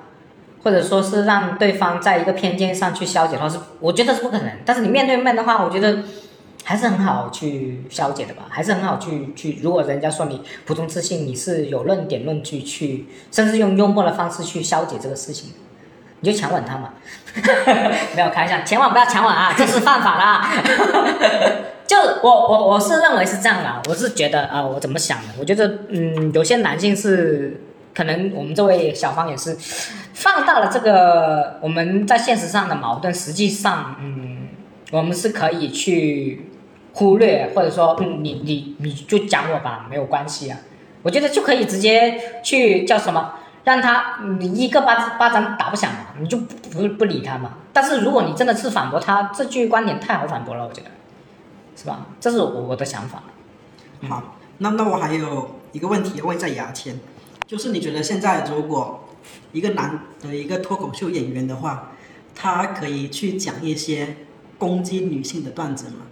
或者说是让对方在一个偏见上去消解的话，是我觉得是不可能。但是你面对面的话，我觉得还是很好去消解的吧，还是很好去去。如果人家说你普通自信，你是有论点论据去，甚至用幽默的方式去消解这个事情，你就强吻他嘛。没有开玩笑，千万不要强吻啊，这是犯法啦。就我我我是认为是这样的，我是觉得啊，我怎么想的？我觉得嗯，有些男性是。可能我们这位小芳也是放大了这个我们在现实上的矛盾，实际上，嗯，我们是可以去忽略，或者说，嗯，你你你就讲我吧，没有关系啊。我觉得就可以直接去叫什么，让他你一个巴巴掌打不响嘛，你就不不不理他嘛。但是如果你真的是反驳他这句观点，太好反驳了，我觉得，是吧？这是我的想法。好，那那我还有一个问题问在牙签。就是你觉得现在如果一个男的一个脱口秀演员的话，他可以去讲一些攻击女性的段子吗？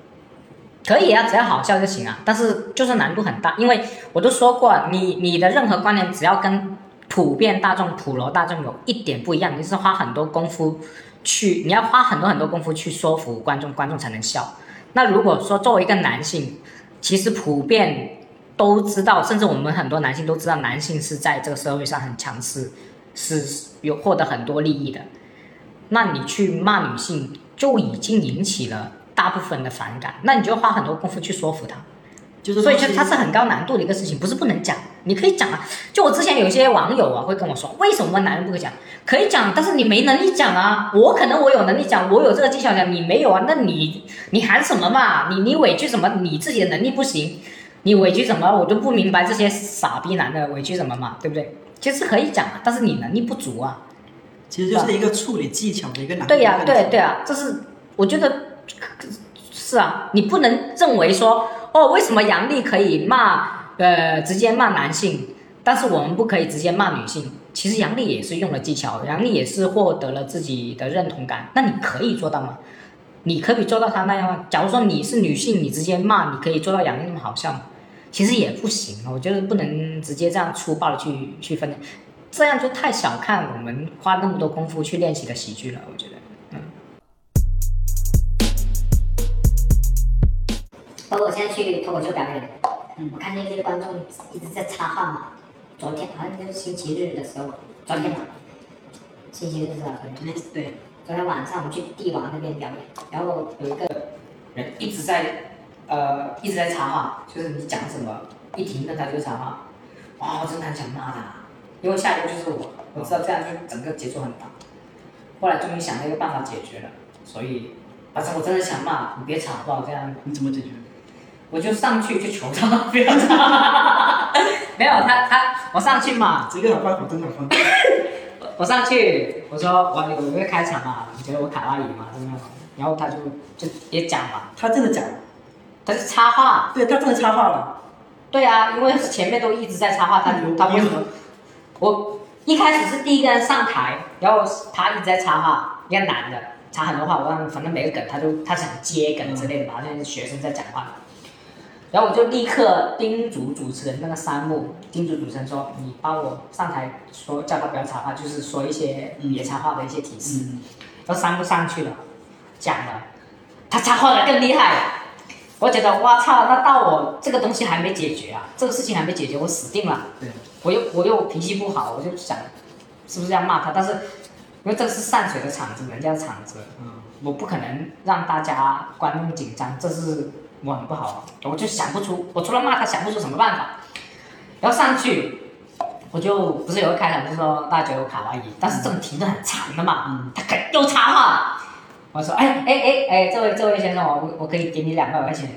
可以啊，只要好笑就行啊。但是就是难度很大，因为我都说过，你你的任何观点只要跟普遍大众、普罗大众有一点不一样，你是花很多功夫去，你要花很多很多功夫去说服观众，观众才能笑。那如果说作为一个男性，其实普遍。都知道，甚至我们很多男性都知道，男性是在这个社会上很强势，是有获得很多利益的。那你去骂女性，就已经引起了大部分的反感。那你就花很多功夫去说服他，就是所以就它是很高难度的一个事情，不是不能讲，你可以讲啊。就我之前有一些网友啊会跟我说，为什么男人不可以讲？可以讲，但是你没能力讲啊。我可能我有能力讲，我有这个技巧讲，你没有啊？那你你喊什么嘛？你你委屈什么？你自己的能力不行。你委屈什么？我就不明白这些傻逼男的委屈什么嘛，对不对？其实可以讲啊，但是你能力不足啊。其实就是一个处理技巧的一个难。对呀，对对啊，这是我觉得是啊，你不能认为说哦，为什么杨丽可以骂呃直接骂男性，但是我们不可以直接骂女性。其实杨丽也是用了技巧，杨丽也是获得了自己的认同感。那你可以做到吗？你可以做到她那样吗？假如说你是女性，你直接骂，你可以做到杨丽那么好笑吗？其实也不行，我觉得不能直接这样粗暴的去去分，这样就太小看我们花那么多功夫去练习的喜剧了。我觉得，嗯。包括我现在去脱口秀表演，嗯，我看见一些观众一直在插话嘛。昨天好像就是星期日的时候，昨天吧，星期日是吧？昨天对。昨天晚上我们去帝王那边表演，然后有一个人一直在。呃，一直在插话，就是你讲什么，一停顿他就插话，哇，我真的很想骂他，因为下一个就是我，我知道这样就整个节奏很大。后来终于想了一个办法解决了，所以，反正我真的想骂，你别吵好不好？这样。你怎么解决？我就上去就求他 不要吵。没有他他，我上去嘛。这个好办法，真的好办法。我上去，我说我我我会开场嘛，你觉得我卡哇伊嘛？怎么样？然后他就就也讲嘛。他真的讲。他是插话，对他真的插话了。对啊，因为前面都一直在插话，他他为什么？我一开始是第一个人上台，然后他一直在插话，一个男的插很多话，我让反正每个梗他就他想接梗之类的吧，就是学生在讲话。然后我就立刻叮嘱主持人那个三木，叮嘱主持人说：“你帮我上台说，叫他不要插话，就是说一些别插话的一些提示。”然后三木上去了，讲了，他插话的更厉害。我觉得，哇操，那到我这个东西还没解决啊，这个事情还没解决，我死定了。对，我又我又脾气不好，我就想，是不是要骂他？但是，因为这是散水的场子，人家的场子，嗯，我不可能让大家观众紧张，这是我很不好，我就想不出，我除了骂他，想不出什么办法。然后上去，我就不是有个开场，就是说大家觉得我卡哇伊，但是这种停顿很长的嘛，嗯，他又插话。我说，哎哎哎哎，这位这位先生，我我可以给你两百块钱，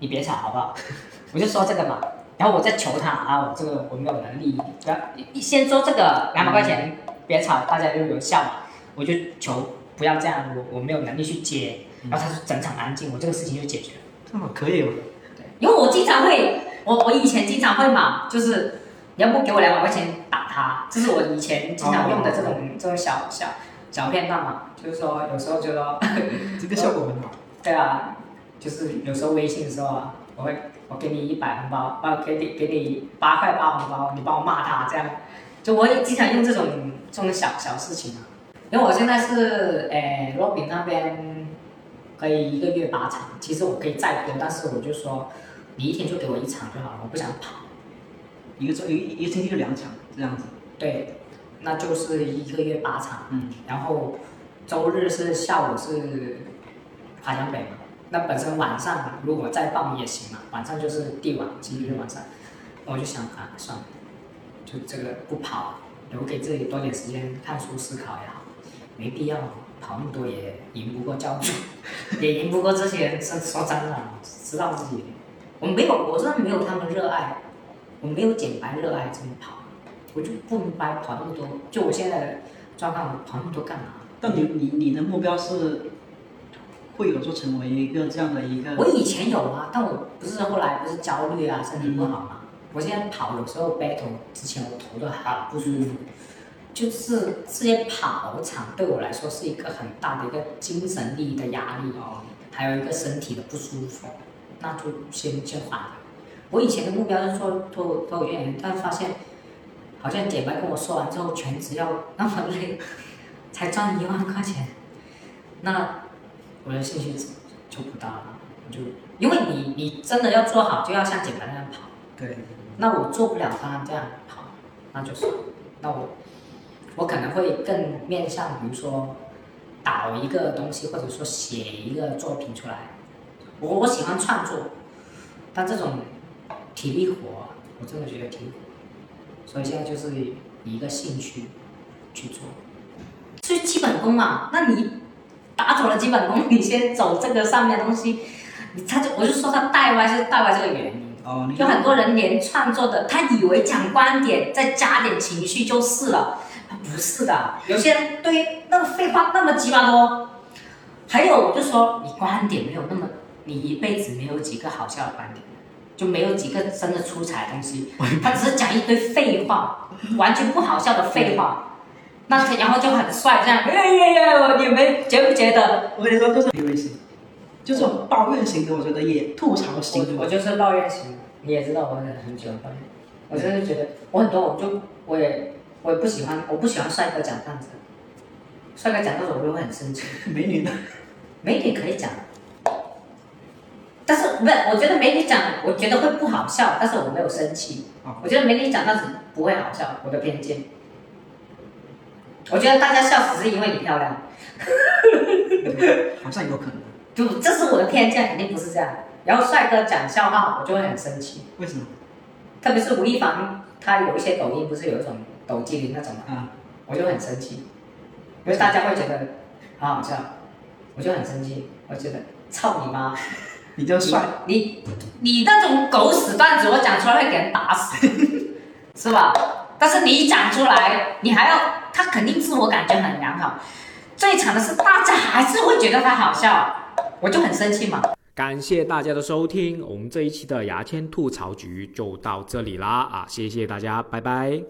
你别吵好不好？我就说这个嘛，然后我再求他啊，我这个我没有能力，不要一先说这个两百块钱，别吵，大家就有效嘛。我就求不要这样，我我没有能力去接，然后他就整场安静，我这个事情就解决了。这么可以哦。对，因为我经常会，我我以前经常会嘛，就是你要不给我两百块钱打他，这是我以前经常用的这种这种小小。小片段嘛，就是说有时候觉得 这个效果很好。对啊，就是有时候微信的时候啊，我会我给你一百红包，啊给你给你八块八红包，你帮我骂他这样，就我也经常用这种这种小小事情啊。因为我现在是诶罗宾那边可以一个月八场，其实我可以再多，但是我就说你一天就给我一场就好了，我不想跑。一个周一一个星期就两场这样子。对。那就是一个月八场，嗯，然后周日是下午是华强北嘛，那本身晚上如果再报也行嘛，晚上就是帝王星期日晚上，我就想啊，算了，就这个不跑，留给自己多点时间看书思考也好，没必要跑那么多也赢不过教主，也赢不过这些人，说说真的，知道自己，我没有，我真的没有他们热爱，我没有简白热爱这么跑。我就不明白跑那么多，就我现在的状况，跑那么多干嘛？但你你你的目标是会有说成为一个这样的一个？我以前有啊，但我不是后来不是焦虑啊，身体不好嘛。我现在跑有时候 battle 之前我头都很不舒服，就是这些跑场对我来说是一个很大的一个精神力的压力哦，还有一个身体的不舒服，那就先先缓。我以前的目标是做脱脱口秀演员，但发现。好像姐妹跟我说完之后，全职要那么累，才赚一万块钱，那我的兴趣就不大了。就因为你你真的要做好，就要像姐妹那样跑。对。那我做不了他这样跑，那就是，那我我可能会更面向，比如说导一个东西，或者说写一个作品出来。我我喜欢创作，但这种体力活，我真的觉得挺。所以现在就是以一个兴趣去做，是基本功嘛？那你打走了基本功，你先走这个上面的东西，他就我就说他带歪是带歪这个原因。哦，有很多人连创作的，他以为讲观点再加点情绪就是了，不是的。有些人对那个废话那么鸡巴多，还有我就说你观点没有那么，你一辈子没有几个好笑的观点。就没有几个真的出彩的东西，他只是讲一堆废话，完全不好笑的废话。那天然后就很帅，这样，哎呀呀，你们觉不觉得？我跟你说，就是 PUA 型，就这种抱怨型的，我觉得也吐槽型的。我就是抱怨型，你也知道我很很喜欢抱怨，我真的觉得我很多我就我也我也不喜欢，我不喜欢帅哥讲段子，帅哥讲段子我就会很生气。美女呢，美女可以讲，但是不？我觉得美女讲，我觉得会不好笑，但是我没有生气。啊我觉得美女讲段子不会好笑，我的偏见。我觉得大家笑只是因为你漂亮，好像有可能。就这是我的偏见，肯定不是这样。然后帅哥讲笑话，我就会很生气，为什么？特别是吴亦凡，他有一些抖音不是有一种抖机灵那种嘛，啊，我就很生气，因为大家会觉得好好笑，我就很生气，我觉得操你妈！你就帅，你你那种狗屎段子，我讲出来会给人打死，是吧？但是你一讲出来，你还要他肯定自我感觉很良好。最惨的是，大家还是会觉得他好笑，我就很生气嘛。感谢大家的收听，我们这一期的牙签吐槽局就到这里啦啊！谢谢大家，拜拜。